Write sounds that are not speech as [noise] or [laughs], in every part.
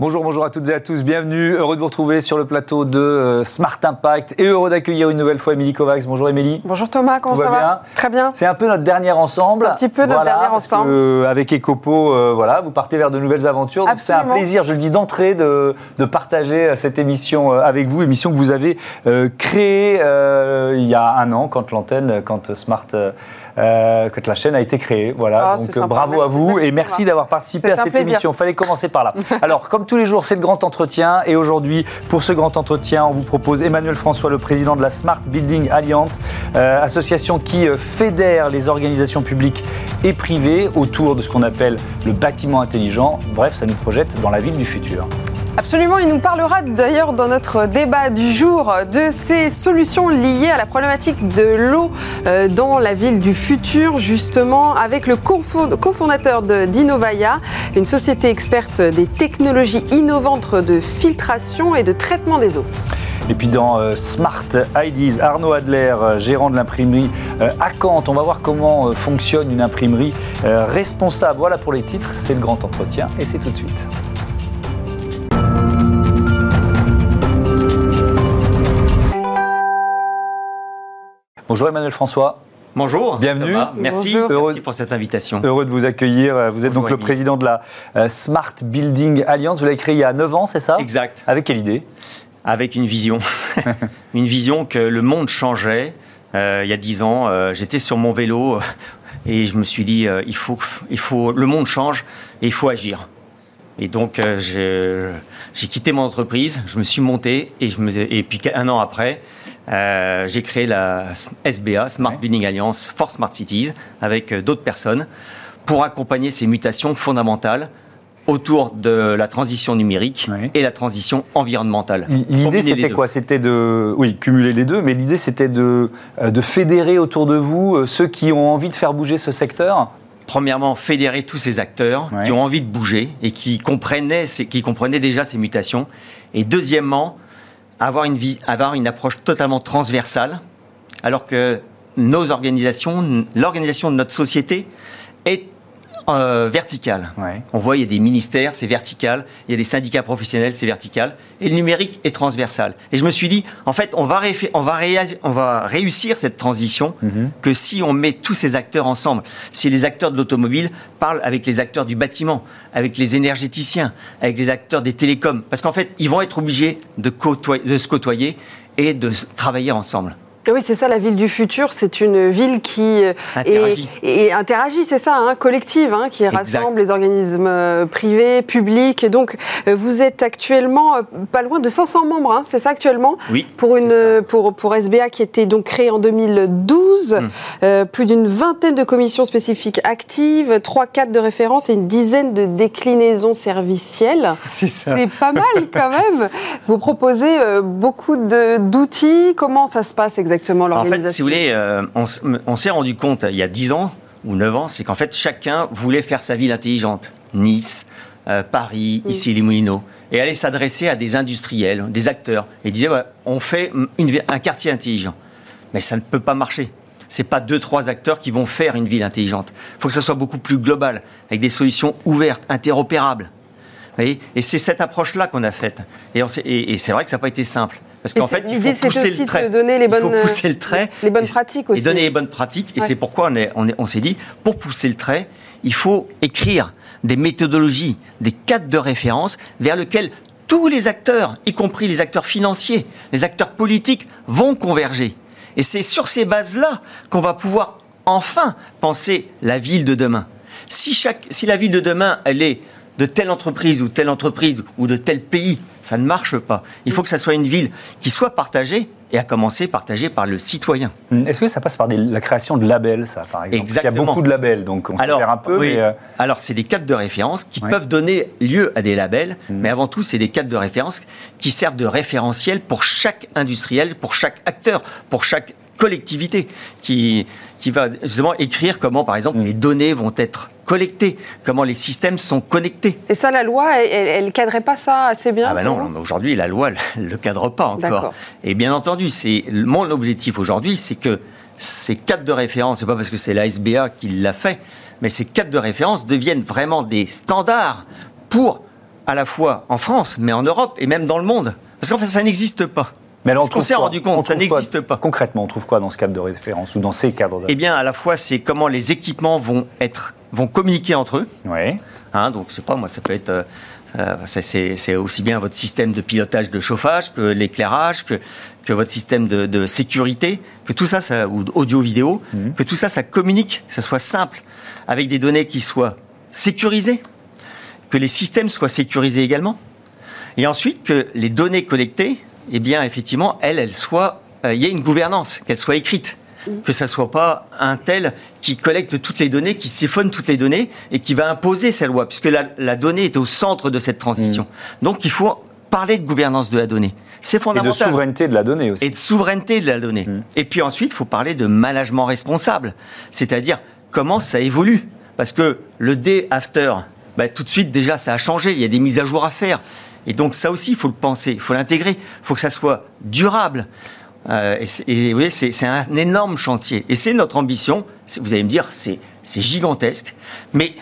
Bonjour, bonjour à toutes et à tous, bienvenue, heureux de vous retrouver sur le plateau de euh, Smart Impact et heureux d'accueillir une nouvelle fois Émilie Kovacs. Bonjour Émilie. Bonjour Thomas, comment Tout ça va bien Très bien. C'est un peu notre dernière ensemble. Un petit peu notre dernière ensemble. que, euh, avec Ecopo, euh, voilà, vous partez vers de nouvelles aventures. C'est un plaisir, je le dis d'entrée, de, de partager cette émission avec vous, émission que vous avez euh, créée euh, il y a un an, quand l'antenne, quand Smart. Euh, quand la chaîne a été créée, voilà. Ah, Donc c'est sympa. bravo à vous merci, et merci d'avoir participé à cette plaisir. émission. Fallait commencer par là. [laughs] Alors, comme tous les jours, c'est le grand entretien. Et aujourd'hui, pour ce grand entretien, on vous propose Emmanuel François, le président de la Smart Building Alliance, euh, association qui euh, fédère les organisations publiques et privées autour de ce qu'on appelle le bâtiment intelligent. Bref, ça nous projette dans la ville du futur. Absolument, il nous parlera d'ailleurs dans notre débat du jour de ces solutions liées à la problématique de l'eau euh, dans la ville du futur, justement avec le cofond- cofondateur d'Innovaya, une société experte des technologies innovantes de filtration et de traitement des eaux. Et puis dans euh, Smart IDs, Arnaud Adler, euh, gérant de l'imprimerie à Kant, on va voir comment fonctionne une imprimerie responsable. Voilà pour les titres, c'est le grand entretien et c'est tout de suite. Bonjour Emmanuel François. Bonjour. Bienvenue. Thomas. Merci. Bonjour. Heureux- Merci pour cette invitation. Heureux de vous accueillir. Euh, Vous êtes Bonjour, donc le président de la euh, Smart Building Alliance. Vous l'avez créé il y a 9 ans, c'est ça Exact. Avec quelle idée Avec une vision. [laughs] [laughs] une vision que le monde changeait. Euh, il y a dix ans, euh, j'étais sur mon vélo et je me suis dit, euh, il, faut, il faut, le monde change et il faut agir. Et donc, euh, j'ai j'ai quitté mon entreprise, je me suis monté et, je me, et puis un an après, euh, j'ai créé la SBA, Smart. Building Alliance for Smart Cities, avec euh, d'autres personnes pour accompagner ces mutations fondamentales autour de la transition numérique et la transition environnementale. L'idée, c'était quoi? C'était de, oui, cumuler les deux, mais l'idée, c'était de, euh, de fédérer autour de vous ceux qui ont envie de faire bouger ce secteur? Premièrement, fédérer tous ces acteurs qui ont envie de bouger et qui comprenaient, qui comprenaient déjà ces mutations. Et deuxièmement, avoir une, vie, avoir une approche totalement transversale, alors que nos organisations, l'organisation de notre société est euh, verticale. Ouais. On voit, il y a des ministères, c'est vertical. Il y a des syndicats professionnels, c'est vertical. Et le numérique est transversal. Et je me suis dit, en fait, on va, on va, réa- on va réussir cette transition Mhm. que si on met tous ces acteurs ensemble. Si les acteurs de l'automobile parlent avec les acteurs du bâtiment, avec les énergéticiens, avec les acteurs des télécoms. Parce qu'en fait, ils vont être obligés de, côtoyer- de se côtoyer et de travailler ensemble. Et Oui, c'est ça, la ville du futur. C'est une ville qui euh, Interagit. est- interagit, c'est ça, hein, collective, hein, qui Exact. rassemble les organismes euh, privés, publics. Et donc, euh, vous êtes actuellement pas loin de 500 membres, hein, c'est ça actuellement? Oui. pour, une, pour, pour SBA qui était donc créée en 2012, Mm. euh, plus d'une vingtaine de commissions spécifiques actives, trois cadres de référence et une dizaine de déclinaisons servicielles. [laughs] C'est ça. C'est pas mal quand même. Vous proposez beaucoup d'outils. Comment ça se passe exactement En l'organisation fait, si vous voulez, euh, on, s'est rendu compte il y a 10 ans ou 9 ans, c'est qu'en fait, chacun voulait faire sa ville intelligente. Nice, euh, Paris, Mm. ici les Moulineaux. Et aller s'adresser à des industriels, des acteurs. Et disait, ouais, on fait une un quartier intelligent. Mais ça ne peut pas marcher. C'est pas deux, trois acteurs qui vont faire une ville intelligente. Il faut que ça soit beaucoup plus global, avec des solutions ouvertes, interopérables. Vous voyez? Et c'est cette approche-là qu'on a faite. Et c'est vrai que ça n'a pas été simple. Parce Et qu'en fait, il l'idée, faut c'est pousser aussi le trait. de donner les Il faut bonnes, pousser le trait. les bonnes Et- pratiques Et aussi. donner les bonnes pratiques. Et Ouais. c'est pourquoi on est- on est- on s'est dit, pour pousser le trait, il faut écrire des méthodologies, des cadres de référence vers lesquels tous les acteurs, y compris les acteurs financiers, les acteurs politiques, vont converger. Et c'est sur ces bases-là qu'on va pouvoir enfin penser la ville de demain. Si, chaque, si la ville de demain, elle est de telle entreprise ou telle entreprise ou de tel pays, ça ne marche pas. Il faut que ça soit une ville qui soit partagée et à commencer partagée par le citoyen. Hum, Est-ce que ça passe par des- la création de labels, ça, par exemple? Parce qu'il y a Exactement. beaucoup de labels, donc on se perd un peu, oui. mais... euh, Alors, c'est des cadres de référence qui peuvent donner lieu à des labels, Mhm. mais avant tout, c'est des cadres de référence qui servent de référentiel pour chaque industriel, pour chaque acteur, pour chaque collectivité qui, qui va justement écrire comment, par exemple, Mhm. les données vont être collectées, comment les systèmes sont connectés. Et ça, la loi, elle, elle cadrait pas ça assez bien Ah selon non, aujourd'hui la loi ne [laughs] le cadre pas encore. D'accord. Et bien entendu, c'est mon objectif aujourd'hui, c'est que ces cadres de référence, c'est pas parce que c'est la SBA qui l'a fait, mais ces cadres de référence deviennent vraiment des standards pour à la fois en France, mais en Europe et même dans le monde. Parce qu'en fait, ça n'existe pas. Mais alors, Ce qu'on s'est rendu compte, ça n'existe pas. Concrètement, on trouve quoi dans ce cadre de référence ou dans ces cadres de... Eh bien, à la fois, c'est comment les équipements vont être vont communiquer entre eux. Oui. Hein, donc, je sais pas, moi, ça peut être. euh, euh, c'est- aussi bien votre système de pilotage de chauffage que l'éclairage, que, que votre système de, de sécurité, que tout ça, ça ou audio-vidéo, que tout ça, ça communique, que ça soit simple, avec des données qui soient sécurisées, que les systèmes soient sécurisés également, et ensuite que les données collectées, eh bien, effectivement, elles, elles soient, euh, il y ait une gouvernance, qu'elles soient écrites. Que ça soit pas un tel qui collecte toutes les données, qui siphonne toutes les données et qui va imposer sa loi, puisque la, la donnée est au centre de cette transition. Donc, il faut parler de gouvernance de la donnée. C'est Et de fondamental souveraineté de la donnée aussi. et de souveraineté de la donnée. Et puis ensuite, il faut parler de management responsable, c'est-à-dire comment ça évolue. Parce que le day after, bah, tout de suite déjà, ça a changé, il y a des mises à jour à faire. Et donc ça aussi, il faut le penser, il faut l'intégrer, il faut que ça soit durable. Euh, et vous voyez, c'est un énorme chantier. Et c'est notre ambition. Vous allez me dire, c'est gigantesque. Mais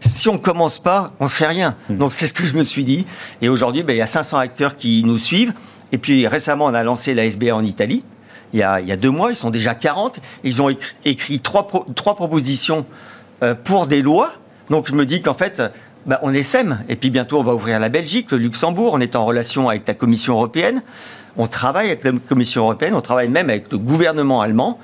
si on ne commence pas, on ne fait rien. Donc c'est ce que je me suis dit. Et aujourd'hui, ben, il y a 500 acteurs qui nous suivent. Et puis récemment, on a lancé la SBA en Italie. Il y a, il y a deux mois, ils sont déjà 40. Ils ont écrit, écrit trois, pro- trois propositions euh, pour des lois. Donc je me dis qu'en fait, ben, on essaime. Et puis bientôt, on va ouvrir la Belgique, le Luxembourg. On est en relation avec la Commission européenne. On travaille avec la Commission européenne, on travaille même avec le gouvernement allemand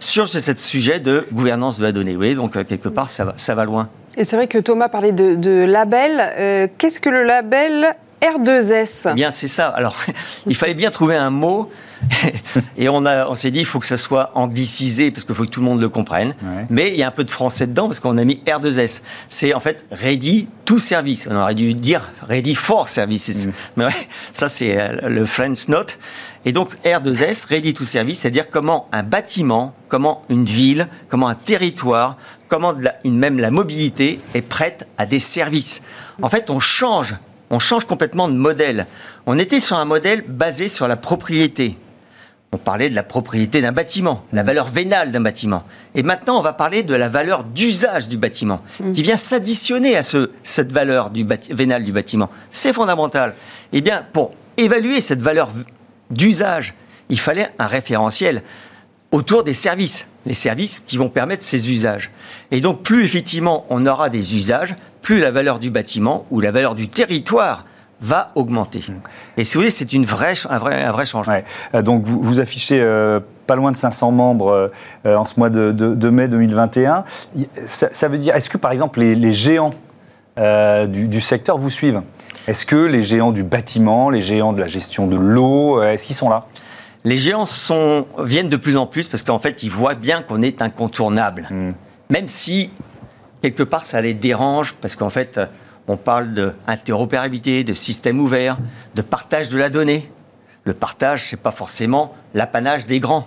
sur ce sujet de gouvernance de la donnée. Vous voyez, donc euh, quelque part, ça va, ça va loin. Et c'est vrai que Thomas parlait de, de label. Euh, Qu'est-ce que le label R2S Eh bien, c'est ça. Alors, [laughs] il fallait bien trouver un mot. [laughs] Et on, a, on s'est dit, il faut que ça soit anglicisé, parce qu'il faut que tout le monde le comprenne. Ouais. Mais il y a un peu de français dedans, parce qu'on a mis R2S. C'est en fait Ready to Service. On aurait dû dire Ready for Services. Mais ouais, ça, c'est euh, le French Note. Et donc, R2S, Ready to Service, c'est-à-dire comment un bâtiment, comment une ville, comment un territoire, comment la- une, même la mobilité est prête à des services. En fait, on change, on change complètement de modèle. On était sur un modèle basé sur la propriété. On parlait de la propriété d'un bâtiment, la valeur vénale d'un bâtiment. Et maintenant, on va parler de la valeur d'usage du bâtiment, qui vient s'additionner à ce, cette valeur du vénale du bâtiment. C'est fondamental. Eh bien, pour évaluer cette valeur d'usage, il fallait un référentiel autour des services, les services qui vont permettre ces usages. Et donc, plus effectivement on aura des usages, plus la valeur du bâtiment ou la valeur du territoire va augmenter. Et si vous voulez, c'est une vraie, un, vrai, un vrai changement. Ouais. Euh, donc vous, vous affichez euh, pas loin de 500 membres euh, en ce mois de, de- de mai 2021. Y- Ça, ça veut dire, est-ce que par exemple les, les géants euh, du, du secteur vous suivent? Est-ce que les géants du bâtiment, les géants de la gestion de l'eau, est-ce qu'ils sont là? Les géants sont, viennent de plus en plus parce qu'en fait, ils voient bien qu'on est incontournable. Même si, quelque part, ça les dérange parce qu'en fait, on parle d'interopérabilité, de système ouvert, de partage de la donnée. Le partage, c'est pas forcément l'apanage des grands.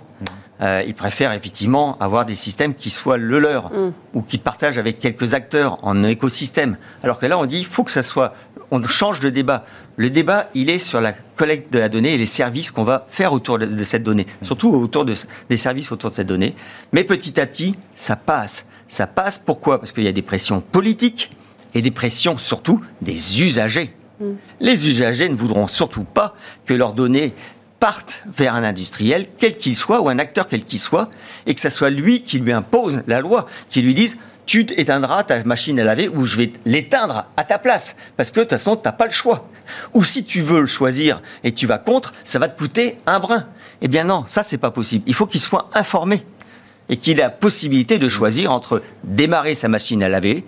Euh, ils préfèrent effectivement avoir des systèmes qui soient le leur ou qui partagent avec quelques acteurs en écosystème. Alors que là, on dit, il faut que ça soit. On change de débat. Le débat, il est sur la collecte de la donnée et les services qu'on va faire autour de, de cette donnée, surtout autour de, des services autour de cette donnée. Mais petit à petit, ça passe. Ça passe pourquoi? Parce qu'il y a des pressions politiques et des pressions surtout des usagers. Les usagers ne voudront surtout pas que leurs données partent vers un industriel, quel qu'il soit, ou un acteur quel qu'il soit, et que ce soit lui qui lui impose la loi, qui lui dise tu éteindras ta machine à laver ou je vais l'éteindre à ta place. Parce que de toute façon, tu n'as pas le choix. Ou si tu veux le choisir et tu vas contre, ça va te coûter un brin. Eh bien non, ça, c'est pas possible. Il faut qu'il soit informé et qu'il ait la possibilité de choisir entre démarrer sa machine à laver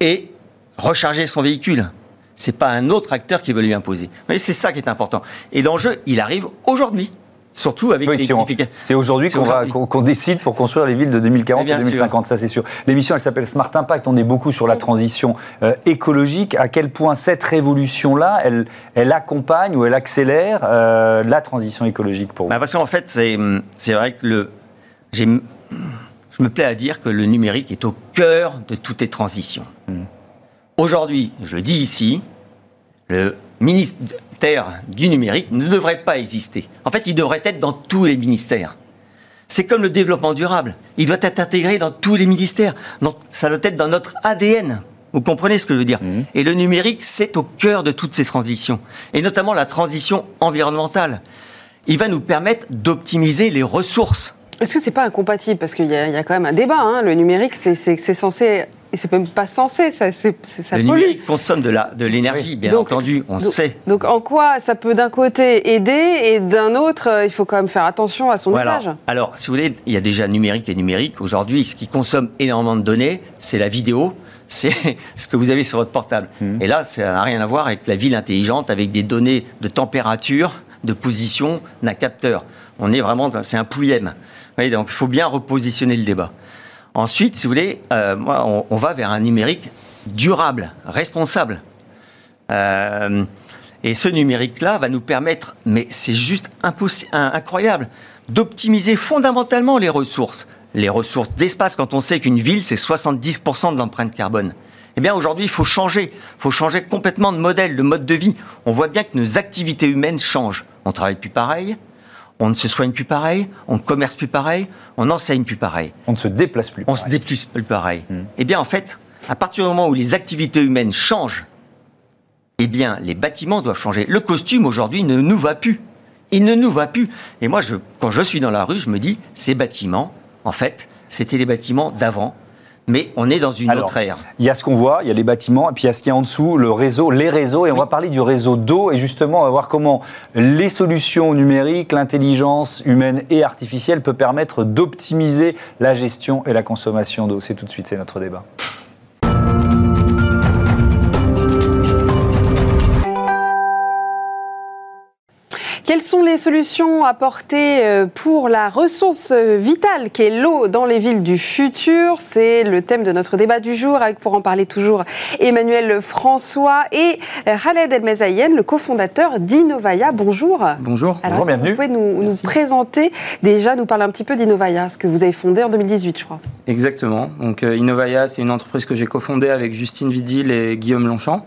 et recharger son véhicule. C'est pas un autre acteur qui veut lui imposer. Voyez, c'est ça qui est important. Et l'enjeu, il arrive aujourd'hui, surtout avec Oui, on- l'électrification. C'est aujourd'hui qu'on va- aujourd'hui. qu'on qu'on décide pour construire les villes de 2040 Mais et bien 2050, ça c'est sûr. L'émission, elle s'appelle Smart Impact. On est beaucoup sur la transition euh, écologique. À quel point cette révolution-là, elle, elle accompagne ou elle accélère euh, la transition écologique pour vous? Bah, parce qu'en fait, c'est c'est vrai que le, j'ai- je me plais à dire que le numérique est au cœur de toutes les transitions. Aujourd'hui, je le dis ici, le ministère du numérique ne devrait pas exister. En fait, il devrait être dans tous les ministères. C'est comme le développement durable. Il doit être intégré dans tous les ministères. Donc, ça doit être dans notre ADN. Vous comprenez ce que je veux dire mmh. Et le numérique, c'est au cœur de toutes ces transitions, et notamment la transition environnementale. Il va nous permettre d'optimiser les ressources. Est-ce que c'est pas incompatible? Parce qu'il y, a quand même un débat. Hein. Le numérique, c'est censé et c'est même pas censé, ça, ça le numérique consomme de l'énergie, de bien entendu, on sait. Donc en quoi ça peut d'un côté aider et d'un autre, euh, il faut quand même faire attention à son usage? Alors, si vous voulez, il y a déjà numérique et numérique. Aujourd'hui, ce qui consomme énormément de données, c'est la vidéo, c'est [laughs] ce que vous avez sur votre portable. Mmh. Et là, ça n'a rien à voir avec la ville intelligente, avec des données de température, de position d'un capteur. On est vraiment, c'est un pouillème. Donc il faut bien repositionner le débat. Ensuite, si vous voulez, euh, on, va vers un numérique durable, responsable. Euh, et ce numérique-là va nous permettre, mais c'est juste incroyable, d'optimiser fondamentalement les ressources. Les ressources d'espace, quand on sait qu'une ville, c'est 70% de l'empreinte carbone. Eh bien, aujourd'hui, il faut changer. Il faut changer complètement de modèle, de mode de vie. On voit bien que nos activités humaines changent. On travaille plus pareil, on ne se soigne plus pareil, on ne commerce plus pareil, on n'enseigne plus pareil. On ne se déplace plus. On se déplace plus pareil. Hmm. Eh bien, en fait, à partir du moment où les activités humaines changent, eh bien, les bâtiments doivent changer. Le costume, aujourd'hui, ne nous va plus. Il ne nous va plus. Et moi, je, quand je suis dans la rue, je me dis, ces bâtiments, en fait, c'était les bâtiments d'avant mais on est dans une autre ère. Il y a ce qu'on voit, il y a les bâtiments, et puis il y a ce qu'il y a en dessous, le réseau, les réseaux, et on va parler du réseau d'eau, et justement, on va voir comment les solutions numériques, l'intelligence humaine et artificielle peut permettre d'optimiser la gestion et la consommation d'eau. C'est tout de suite, c'est notre débat. Quelles sont les solutions apportées euh, pour la ressource vitale qui est l'eau dans les villes du futur? C'est le thème de notre débat du jour avec pour en parler toujours Emmanuel François et Khaled El le cofondateur d'Innovaya. Bonjour. Bonjour. Alors, bienvenue. Vous pouvez nous, nous, présenter? Déjà, nous parler un petit peu d'Innovaya, ce que vous avez fondé en 2018, je crois. Exactement. Donc euh, Innovaya, c'est une entreprise que j'ai cofondée avec Justine Vidil et Guillaume Longchamp.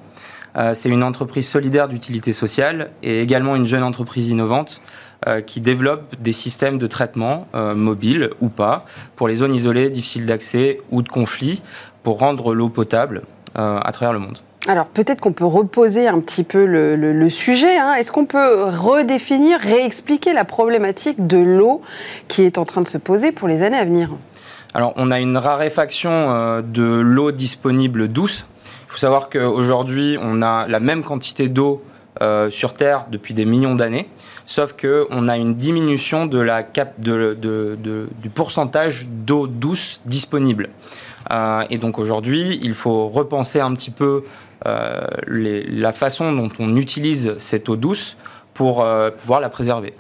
Euh, c'est une entreprise solidaire d'utilité sociale et également une jeune entreprise innovante euh, qui développe des systèmes de traitement euh, mobiles ou pas pour les zones isolées, difficiles d'accès ou de conflit pour rendre l'eau potable à travers le monde. Alors peut-être qu'on peut reposer un petit peu le, sujet. Hein. Est-ce qu'on peut redéfinir, réexpliquer la problématique de l'eau qui est en train de se poser pour les années à venir? Alors, on a une raréfaction de l'eau disponible douce, il faut savoir qu'aujourd'hui, on a la même quantité d'eau euh, sur Terre depuis des millions d'années, sauf qu'on a une diminution de la cap de, du pourcentage d'eau douce disponible. Euh, et donc aujourd'hui, il faut repenser un petit peu euh, la façon dont on utilise cette eau douce pour pouvoir la préserver.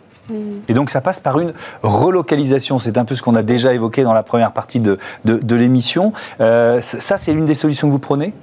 Et donc ça passe par une relocalisation. C'est un peu ce qu'on a déjà évoqué dans la première partie de, de l'émission. ça, c'est une des solutions que vous prenez?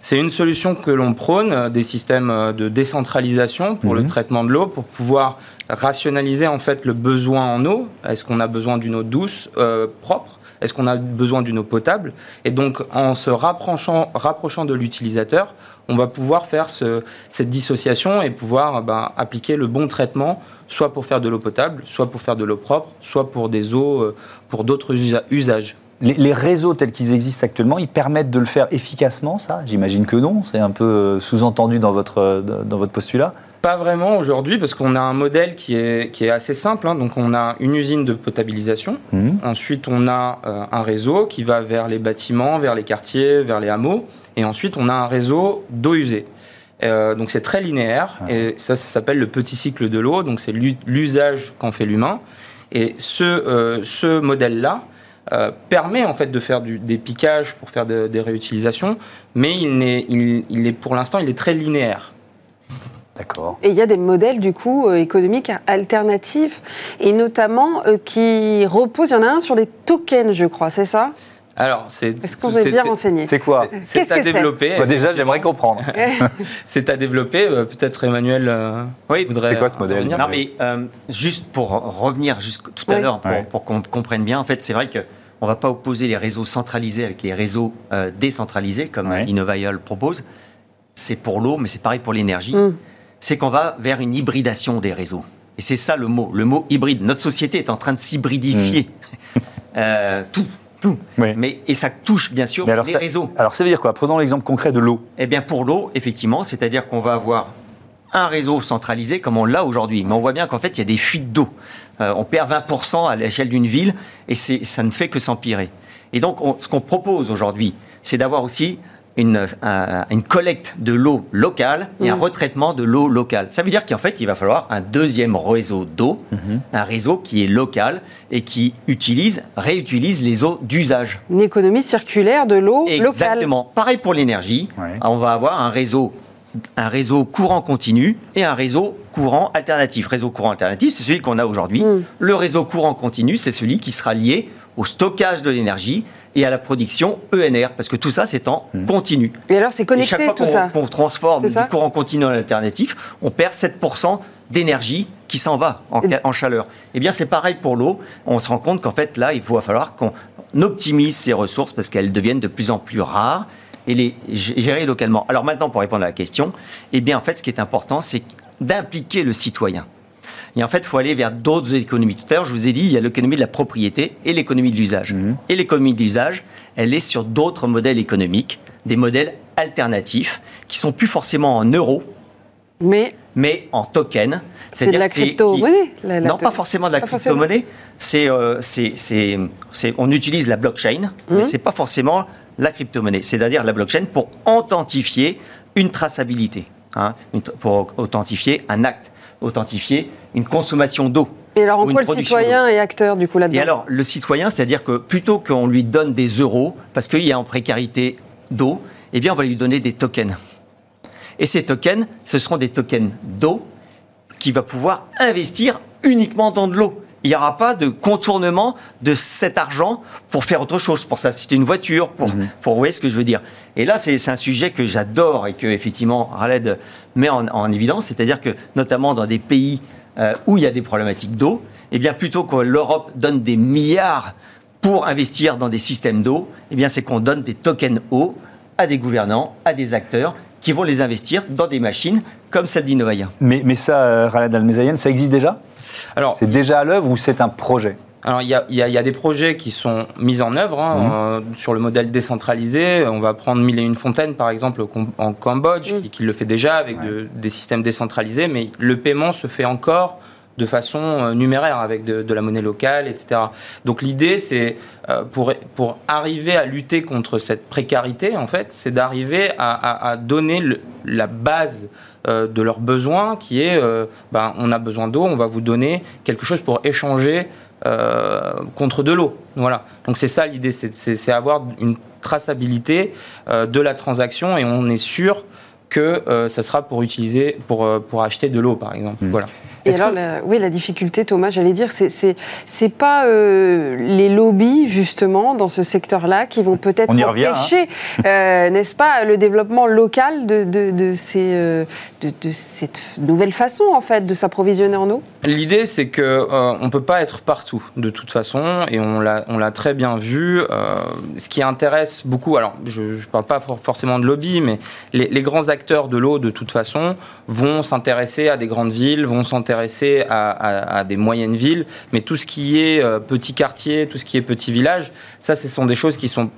C'est une solution que l'on prône, euh, des systèmes euh, de décentralisation pour le mhm. traitement de l'eau, pour pouvoir rationaliser en fait le besoin en eau. Est-ce qu'on a besoin d'une eau douce, euh, propre? Est-ce qu'on a besoin d'une eau potable? Et donc, en se rapprochant, rapprochant de l'utilisateur, on va pouvoir faire ce, cette dissociation et pouvoir ben, appliquer le bon traitement, soit pour faire de l'eau potable, soit pour faire de l'eau propre, soit pour des eaux, pour d'autres usages les, réseaux tels qu'ils existent actuellement, ils permettent de le faire efficacement, ça J'imagine que non. C'est un peu euh, sous-entendu dans votre, euh, dans votre postulat Pas vraiment aujourd'hui, parce qu'on a un modèle qui est, qui est assez simple. Hein. Donc, on a une usine de potabilisation. Mmh. Ensuite, on a euh, un réseau qui va vers les bâtiments, vers les quartiers, vers les hameaux. Et ensuite, on a un réseau d'eau usée. donc, c'est très linéaire. Et ça, ça s'appelle le petit cycle de l'eau. Donc, c'est l'usage qu'en fait l'humain. Et ce, ce modèle-là, euh, permet en fait de faire des piquages pour faire des réutilisations, mais il est, il, est pour l'instant il est très linéaire. D'accord. Et il y a des modèles du coup euh, économiques alternatifs et notamment euh, qui reposent. Il y en a un sur des tokens, je crois, c'est ça? Alors, c'est. Est-ce qu'on est bien renseigné? C'est quoi? C'est à développer. Bah, déjà, j'aimerais comprendre. [laughs] [laughs] c'est à développer. Peut-être Emmanuel oui, voudrait. C'est quoi ce modèle? Non, mais juste pour revenir juste tout à l'heure, pour, pour qu'on comprenne bien, en fait, c'est vrai que on ne va pas opposer les réseaux centralisés avec les réseaux euh, décentralisés, comme ouais. propose. C'est pour l'eau, mais c'est pareil pour l'énergie. Mm. C'est qu'on va vers une hybridation des réseaux. Et c'est ça le mot, le mot hybride. Notre société est en train de s'hybridifier. Mm. [laughs] Euh, tout. tout. Mais, et ça touche bien sûr les réseaux. Alors ça veut dire quoi? Prenons l'exemple concret de l'eau. Eh bien pour l'eau, effectivement, c'est-à-dire qu'on va avoir un réseau centralisé comme on l'a aujourd'hui. Mais on voit bien qu'en fait, il y a des fuites d'eau. Euh, on perd 20% à l'échelle d'une ville et ça ne fait que s'empirer. Et donc, ce qu'on propose aujourd'hui, c'est d'avoir aussi une, une, collecte de l'eau locale et un mmh. retraitement de l'eau locale. Ça veut dire qu'en fait, il va falloir un deuxième réseau d'eau, mmh. un réseau qui est local et qui utilise, réutilise les eaux d'usage. Une économie circulaire de l'eau locale. Exactement. Pareil pour l'énergie. On va avoir un réseau un réseau courant continu et un réseau courant alternatif. Réseau courant alternatif, c'est celui qu'on a aujourd'hui. Mmh. Le réseau courant continu, c'est celui qui sera lié au stockage de l'énergie et à la production ENR, parce que tout ça, c'est en mmh. continu. Et alors, c'est connecté, et chaque fois qu'on transforme du courant continu en alternatif, on perd 7% d'énergie qui s'en va en, en, chaleur. Eh bien, c'est pareil pour l'eau. On se rend compte qu'en fait, là, il va falloir qu'on optimise ces ressources parce qu'elles deviennent de plus en plus rares et les gérer localement. Alors maintenant, pour répondre à la question, eh bien, en fait, ce qui est important, c'est d'impliquer le citoyen. Et en fait, il faut aller vers d'autres économies. Tout à l'heure, je vous ai dit, il y a l'économie de la propriété et l'économie de l'usage. Mhm. Et l'économie de l'usage, elle est sur d'autres modèles économiques, des modèles alternatifs, qui sont plus forcément en euros, mais, mais en token. C'est de la crypto-monnaie Non, pas forcément de la crypto-monnaie. Euh, c'est, on utilise la blockchain, mais mhm. ce n'est pas forcément la crypto-monnaie, c'est-à-dire la blockchain pour authentifier une traçabilité, hein, pour authentifier un acte authentifier une consommation d'eau. Et alors, en quoi le citoyen est acteur du coup là-dedans? Et alors, le citoyen, c'est-à-dire que plutôt qu'on lui donne des euros, parce qu'il y a en précarité d'eau, eh bien, on va lui donner des tokens. Et ces tokens, ce seront des tokens d'eau qui va pouvoir investir uniquement dans de l'eau il n'y aura pas de contournement de cet argent pour faire autre chose, pour s'acheter une voiture, pour, mhm. pour, vous voyez ce que je veux dire. Et là, c'est un sujet que j'adore et que, effectivement, Raled met en, évidence, c'est-à-dire que, notamment dans des pays euh, où il y a des problématiques d'eau, eh bien, plutôt que l'Europe donne des milliards pour investir dans des systèmes d'eau, eh bien, c'est qu'on donne des tokens eau à des gouvernants, à des acteurs qui vont les investir dans des machines comme celle d'Innovaya. Mais, mais ça, euh, Raled Almezayen, ça existe déjà? Alors, c'est déjà à l'œuvre ou c'est un projet alors, il y, a, des projets qui sont mis en œuvre hein, mmh. euh, sur le modèle décentralisé. On va prendre Mille et une fontaines, par exemple, en Cambodge, mmh. qui, le fait déjà avec des systèmes décentralisés, mais le paiement se fait encore de façon euh, numéraire avec de, la monnaie locale, etc. Donc l'idée, c'est euh, pour, pour arriver à lutter contre cette précarité, en fait, c'est d'arriver à, donner la base euh, de leurs besoins, qui est, ben, on a besoin d'eau, on va vous donner quelque chose pour échanger contre de l'eau. Voilà. Donc c'est ça l'idée, c'est avoir une traçabilité de la transaction et on est sûr que ça sera pour utiliser, pour, pour acheter de l'eau, par exemple. Mmh. Voilà. Et alors, oui, la difficulté, Thomas, j'allais dire, c'est c'est pas euh, les lobbies justement dans ce secteur-là qui vont peut-être hein. empêcher, euh, n'est-ce pas, le développement local de, de, de ces, euh, de, de, cette nouvelle façon en fait de s'approvisionner en eau? L'idée, c'est que on peut pas être partout de toute façon, et on l'a on l'a très bien vu. ce qui intéresse beaucoup, alors je ne parle pas forcément de lobby, mais les, les grands acteurs de l'eau de toute façon vont s'intéresser à des grandes villes, vont s'intéresser à, des moyennes villes, mais tout ce qui est euh, petit quartier, tout ce qui est petit village, ça, ce sont des choses qui sont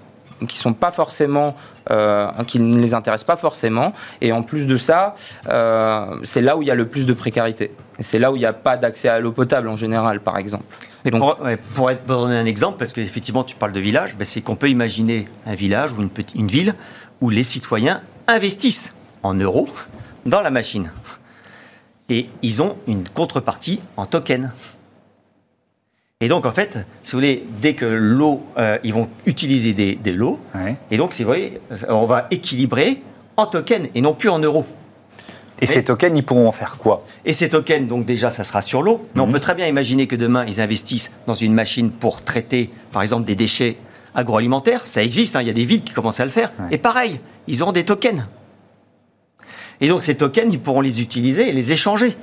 qui sont pas forcément, euh, qui ne les intéressent pas forcément. Et en plus de ça, euh, c'est là où il y a le plus de précarité. C'est là où il n'y a pas d'accès à l'eau potable en général, par exemple. Et pour, pour, être, donner un exemple, parce qu'effectivement tu parles de village, ben, c'est qu'on peut imaginer un village ou une, petite, une ville où les citoyens investissent en euros dans la machine et ils ont une contrepartie en token. Et donc, en fait, si vous voulez, dès que l'eau, euh, ils vont utiliser des, des lots, et donc, si vous voyez, on va équilibrer en token et non plus en euros. Et ces tokens, ils pourront en faire quoi? Et ces tokens, donc déjà, ça sera sur l'eau. Mais on mhm. peut très bien imaginer que demain, ils investissent dans une machine pour traiter, par exemple, des déchets agroalimentaires. Ça existe, hein, il y a des villes qui commencent à le faire. Et pareil, ils auront des tokens. Et donc ces tokens, ils pourront les utiliser et les échanger.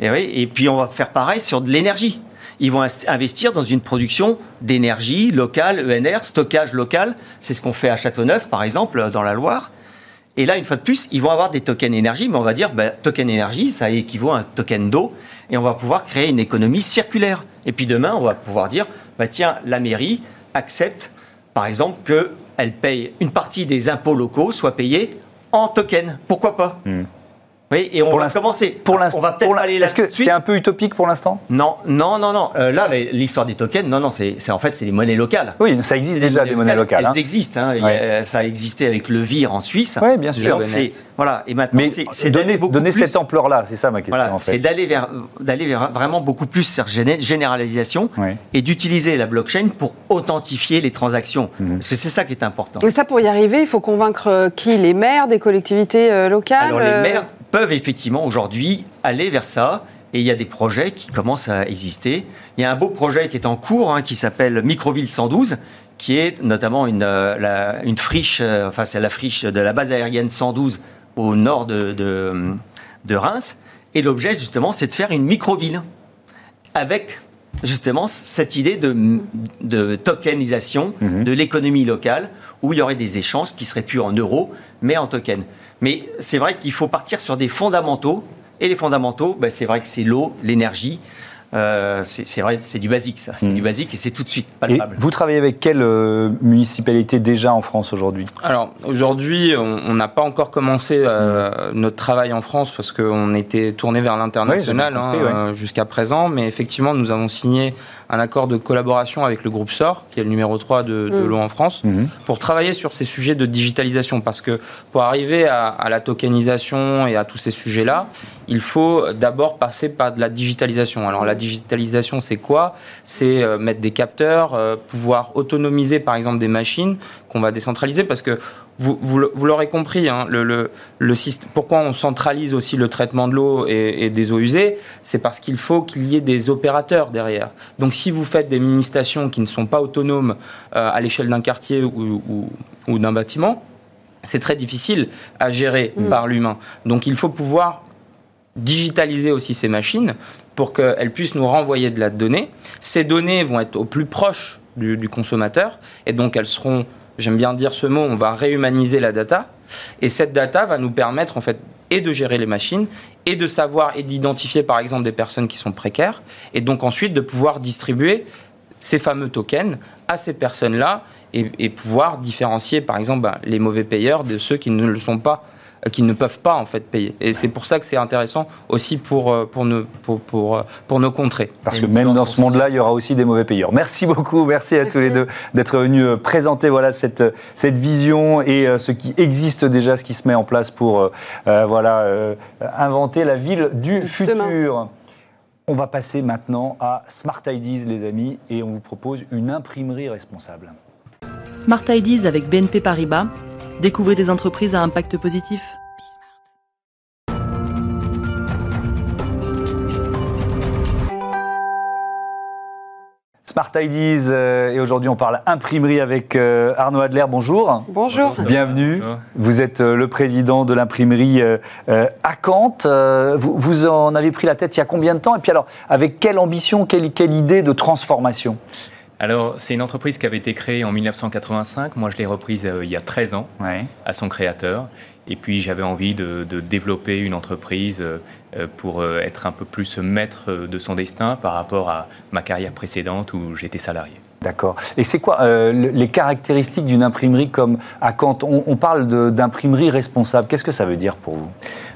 Et, puis on va faire pareil sur de l'énergie. Ils vont investir dans une production d'énergie locale, ENR, stockage local. C'est ce qu'on fait à Châteauneuf, par exemple, dans la Loire. Et là, une fois de plus, ils vont avoir des tokens énergie, mais on va dire, ben, token énergie, ça équivaut à un token d'eau, et on va pouvoir créer une économie circulaire. Et puis demain, on va pouvoir dire, bah, tiens, la mairie accepte par exemple, qu'elle paye une partie des impôts locaux soit payée en token. Pourquoi pas? Hmm. Oui, et on Pour va commencer. Pour l'instant, on va peut-être aller là Est-ce que c'est un peu utopique pour l'instant? Non, non, non, non. Euh, là, les- l'histoire des tokens, non, non, c'est c'est- en fait c'est des monnaies locales. Oui, ça existe déjà des monnaies locales. Elles hein. existent. hein. Il y a- Ouais. ça a existé avec le VIR en Suisse. Oui, bien sûr. donc, c'est- voilà. Et maintenant, Mais c'est c'est donner, donner plus- cette ampleur-là, c'est ça ma question Voilà, en c'est fait. d'aller vers, d'aller vers vraiment beaucoup plus sur géné- généralisation Ouais. et d'utiliser la blockchain pour authentifier les transactions. Mhm. Parce que c'est ça qui est important. Mais ça, pour y arriver, il faut convaincre euh, qui? Les maires des collectivités euh, locales Alors les maires peuvent effectivement aujourd'hui aller vers ça. Et il y a des projets qui commencent à exister. Il y a un beau projet qui est en cours, hein, qui s'appelle Microville 112, qui est notamment une, euh, la- une friche, euh, enfin c'est la friche de la base aérienne 112 au nord de, de, de Reims. Et l'objet justement, c'est de faire une microville avec justement cette idée de, de tokenisation Mhm. de l'économie locale, où il y aurait des échanges qui seraient plus en euros, mais en tokens. Mais c'est vrai qu'il faut partir sur des fondamentaux, et les fondamentaux, ben, c'est vrai que c'est l'eau, l'énergie, euh, c'est vrai, c'est du basique ça, c'est Mhm. du basique et c'est tout de suite Et palpable. vous travaillez avec quelle euh, municipalité déjà en France aujourd'hui? Alors aujourd'hui, on n'a pas encore commencé euh, notre travail en France parce qu'on était tourné vers l'international Oui, hein, jusqu'à présent. Mais effectivement, nous avons signé un accord de collaboration avec le groupe SOR, qui est le numéro 3 de, de Mm. l'eau en France, Mhm. pour travailler sur ces sujets de digitalisation. Parce que pour arriver à, à la tokenisation et à tous ces sujets-là, il faut d'abord passer par de la digitalisation. Alors la digitalisation, c'est quoi? C'est euh, mettre des capteurs, euh, pouvoir autonomiser par exemple des machines qu'on va décentraliser parce que vous, vous, le- vous l'aurez compris, hein, le, le, le système, pourquoi on centralise aussi le traitement de l'eau et, et des eaux usées, c'est parce qu'il faut qu'il y ait des opérateurs derrière. Donc si vous faites des mini-stations qui ne sont pas autonomes euh, à l'échelle d'un quartier ou, ou- ou d'un bâtiment, c'est très difficile à gérer Mm. par l'humain. Donc il faut pouvoir digitaliser aussi ces machines pour qu'elles puissent nous renvoyer de la donnée. Ces données vont être au plus proche du, du consommateur et donc elles seront, j'aime bien dire ce mot, on va réhumaniser la data. Et cette data va nous permettre en fait et de gérer les machines et de savoir et d'identifier par exemple des personnes qui sont précaires et donc ensuite de pouvoir distribuer ces fameux tokens à ces personnes-là et, pouvoir différencier par exemple ben, les mauvais payeurs de ceux qui ne le sont pas qui ne peuvent pas en fait payer. Et c'est pour ça que c'est intéressant aussi pour, euh, pour, nos, pour, pour, euh, pour nos contrées. Parce que même dans ce monde-là, il y aura aussi des mauvais payeurs. Merci beaucoup, merci à Merci. tous les deux d'être venus euh, présenter voilà, cette, cette vision et euh, ce qui existe déjà, ce qui se met en place pour euh, euh, voilà, euh, inventer la ville du Du futur. On va passer maintenant à Smart Ideas, les amis, et on vous propose une imprimerie responsable. Smart Ideas avec BNP Paribas. Découvrez des entreprises à impact positif. Smart Ideas, euh, et aujourd'hui on parle imprimerie avec euh, Arnaud Adler. Bonjour. Bonjour. Bienvenue. Bonjour. Vous êtes euh, le président de l'imprimerie à Kant. Euh, vous, vous en avez pris la tête il y a combien de temps? Et puis alors, avec quelle ambition, quelle, quelle idée de transformation? Alors, c'est une entreprise qui avait été créée en 1985. Moi, je l'ai reprise euh, il y a 13 ans ouais. à son créateur. Et puis, j'avais envie de, de développer une entreprise euh, euh, pour être un peu plus maître de son destin par rapport à ma carrière précédente où j'étais salarié. D'accord. Et c'est quoi euh, le- les caractéristiques d'une imprimerie comme à Kant on, on parle d'imprimerie responsable. Qu'est-ce que ça veut dire pour vous?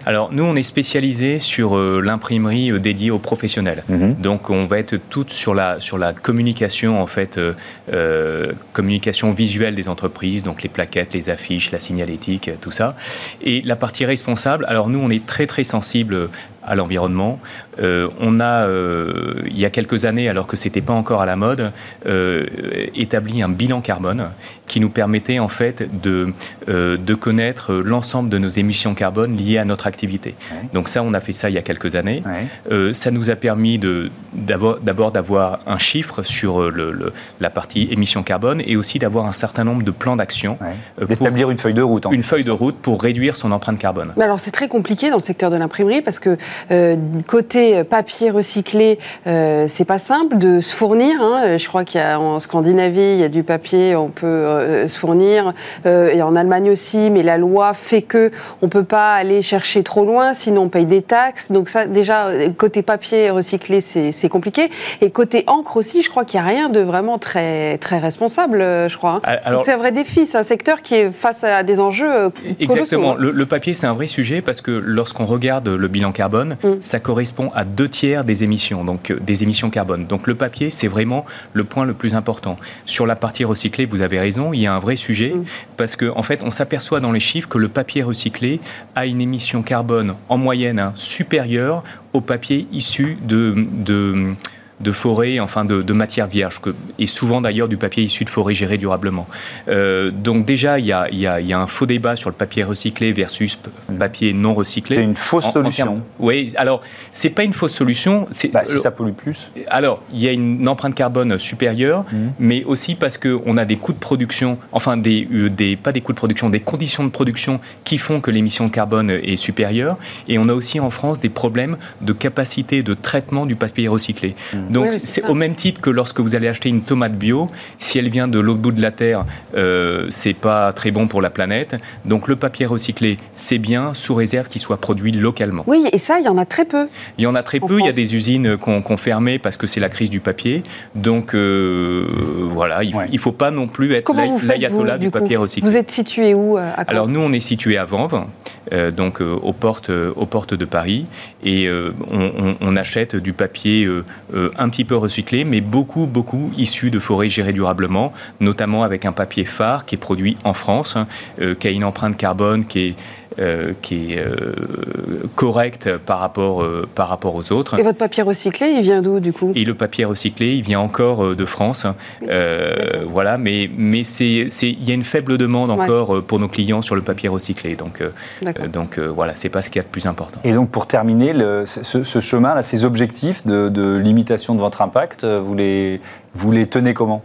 Alors, nous, on est spécialisé sur euh, l'imprimerie euh, dédiée aux professionnels. Donc, on va être toutes sur la, sur la communication, en fait, communication visuelle des entreprises, donc les plaquettes, les affiches, la signalétique, tout ça. Et la partie responsable, alors nous, on est très, très sensible à l'environnement. Euh, on a, euh, il y a quelques années, alors que c'était pas encore à la mode, euh, établi un bilan carbone qui nous permettait en fait de, euh, de connaître l'ensemble de nos émissions carbone liées à notre activité. Ouais. Donc ça, on a fait ça il y a quelques années. Ouais. Euh, ça nous a permis de- d'abord d'avoir un chiffre sur le- le- la partie émissions carbone et aussi d'avoir un certain nombre de plans d'action, Ouais. D'établir une feuille de route. en une feuille de route pour réduire son empreinte carbone. Mais Alors c'est très compliqué dans le secteur de l'imprimerie parce que côté papier recyclé, c'est pas simple de se fournir. Hein. Je crois qu'il y a en Scandinavie, il y a du papier, on peut se fournir, et en Allemagne aussi, mais la loi fait que on peut pas aller chercher trop loin, sinon on paye des taxes. Donc ça, déjà, côté papier recyclé, c'est compliqué. Et côté encre aussi, je crois qu'il n'y a rien de vraiment très, très responsable, je crois. Hein. C'est un vrai défi, c'est un secteur qui est face à des enjeux euh, colossaux. Exactement. Hein. Le, papier, c'est un vrai sujet parce que lorsqu'on regarde le bilan carbone, mm. ça correspond à deux tiers des émissions, donc euh, des émissions carbone. Donc le papier, c'est vraiment le point le plus important. Sur la partie recyclée, vous avez raison, il y a un vrai sujet mm. parce qu'en en fait, on s'aperçoit dans les chiffres que le papier recyclé a une émission carbone en moyenne hein, supérieure au papier issu de, de de forêt, enfin de, de matière vierge, que, et souvent d'ailleurs du papier issu de forêt géré durablement. Euh, donc déjà, il y a, y, a, y a, un faux débat sur le papier recyclé versus papier non recyclé. C'est une fausse solution. oui, alors c'est pas une fausse solution. Bah, si ça pollue plus. Alors, il y a une empreinte carbone supérieure, mmh. mais aussi parce qu'on a des coûts de production, enfin des, euh, des, pas des coûts de production, des conditions de production qui font que l'émission de carbone est supérieure. Et on a aussi en France des problèmes de capacité de traitement du papier recyclé. Mmh. Donc c'est au même titre que lorsque vous allez acheter une tomate bio, si elle vient de l'autre bout de la terre, euh, c'est pas très bon pour la planète. Donc le papier recyclé, c'est bien sous réserve qu'il soit produit localement. Oui, et ça, il y en a très peu. Il y en a très peu. Il y a des usines qu'on qu fermé parce que c'est la crise du papier. Donc euh, voilà, il, ne faut pas non plus être l'ayatollah du, papier recyclé. Vous êtes situé où euh, Alors nous, on est situé à Vanves. Euh, donc euh, aux, portes, euh, aux portes de Paris. Et on, achète du papier un petit peu recyclé, mais beaucoup, beaucoup issu de forêts gérées durablement, notamment avec un papier phare qui est produit en France, hein, qui a une empreinte carbone qui est euh, qui est euh, correcte par rapport, euh, par rapport aux autres. Et votre papier recyclé, il vient d'où du coup? Et le papier recyclé, il vient encore de France. voilà, mais mais c'est il y a une faible demande encore pour nos clients sur le papier recyclé. Donc donc voilà, c'est pas ce qui est le plus important. Et donc pour terminer, le, ce, ce, chemin là, ces objectifs de, de limitation de votre impact, vous les vous les tenez comment?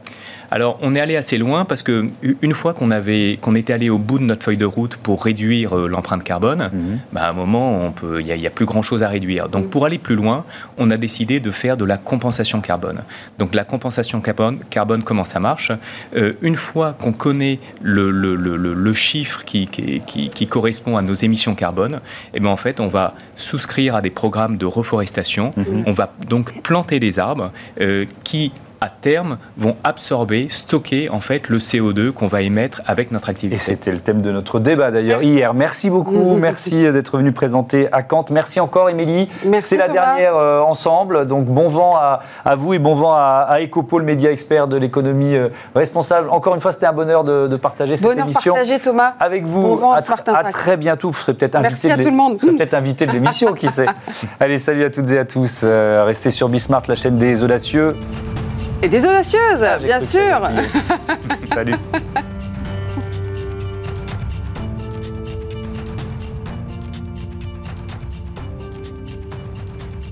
Alors, on est allé assez loin parce que une fois qu'on avait, qu'on était allé au bout de notre feuille de route pour réduire euh, l'empreinte carbone, mhm. bah, à un moment, on peut, il n'y a, plus grand chose à réduire. Donc, pour aller plus loin, on a décidé de faire de la compensation carbone. Donc, la compensation carbone, carbone comment ça marche? Euh, Une fois qu'on connaît le, le, le, le chiffre qui, qui, qui, correspond à nos émissions carbone, eh ben, en fait, on va souscrire à des programmes de reforestation. Mhm. On va donc planter des arbres euh, qui à terme, vont absorber, stocker en fait le CO2 qu'on va émettre avec notre activité. Et c'était le thème de notre débat d'ailleurs hier. Merci beaucoup, [laughs] merci d'être venu présenter à Kant. Merci encore, Émilie. C'est la dernière euh, ensemble. Donc bon vent à, vous et bon vent à, à Ecopole, média expert de l'économie euh, responsable. Encore une fois, c'était un bonheur de, partager cette bonheur émission partagé, Thomas. avec vous. Bon vent, à, à très bientôt. Vous serez peut-être invité. Merci à tout le monde. peut-être invité de l'émission, qui sait. [laughs] Allez, salut à toutes et à tous. Euh, restez sur Bismart, la chaîne des audacieux. Et des audacieuses, ah, bien sûr. [laughs] Salut.